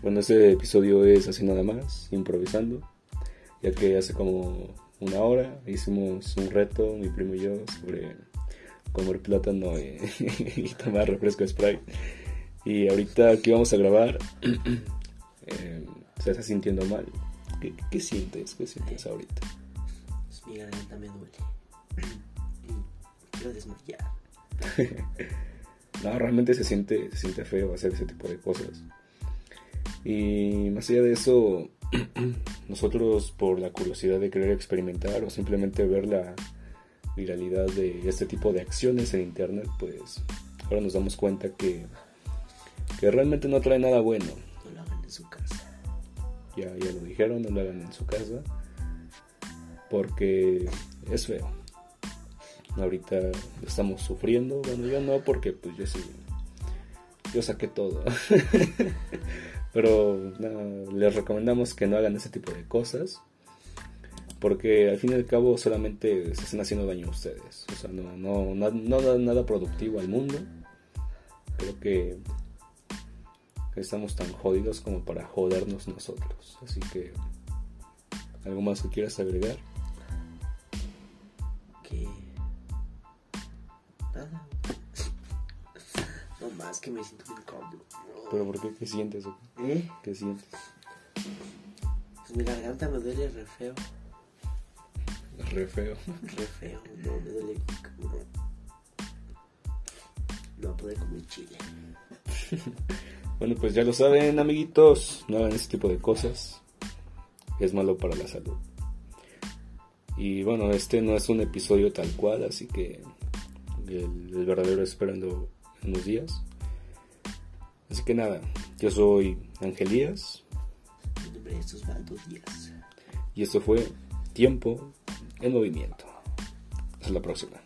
Bueno, este episodio es así nada más, improvisando, ya que hace como una hora hicimos un reto, mi primo y yo, sobre comer plátano y, y tomar refresco Sprite. Y ahorita aquí vamos a grabar, eh, se está sintiendo mal. ¿Qué, qué sientes? ¿Qué sientes ahorita? Pues mi garganta me duele. Quiero desmayar. No, realmente se siente, se siente feo hacer ese tipo de cosas. Y más allá de eso, nosotros por la curiosidad de querer experimentar o simplemente ver la viralidad de este tipo de acciones en internet, pues ahora nos damos cuenta que, que realmente no trae nada bueno. No lo hagan en su casa. Ya, ya lo dijeron, no lo hagan en su casa. Porque es feo. Ahorita estamos sufriendo. Bueno, yo no, porque pues yo sí. Yo saqué todo. Pero les recomendamos que no hagan ese tipo de cosas. Porque al fin y al cabo solamente se están haciendo daño a ustedes. O sea, no, no, no, no da nada productivo al mundo. Creo que estamos tan jodidos como para jodernos nosotros. Así que, ¿algo más que quieras agregar? Que. Nada. No más que me siento muy incómodo. ¿Pero por qué? ¿Qué sientes? o qué? ¿Eh? ¿Qué sientes? Pues mi garganta me duele re feo. Re feo. Re feo. No, me duele cabrón. No poder comer chile. Bueno, pues ya lo saben, amiguitos. No hagan ese tipo de cosas. Es malo para la salud. Y bueno, este no es un episodio tal cual, así que el, el verdadero esperando en unos días. Así que nada, yo soy Angelías Mi nombre es Osvaldo Díaz. y esto fue Tiempo en Movimiento. Hasta la próxima.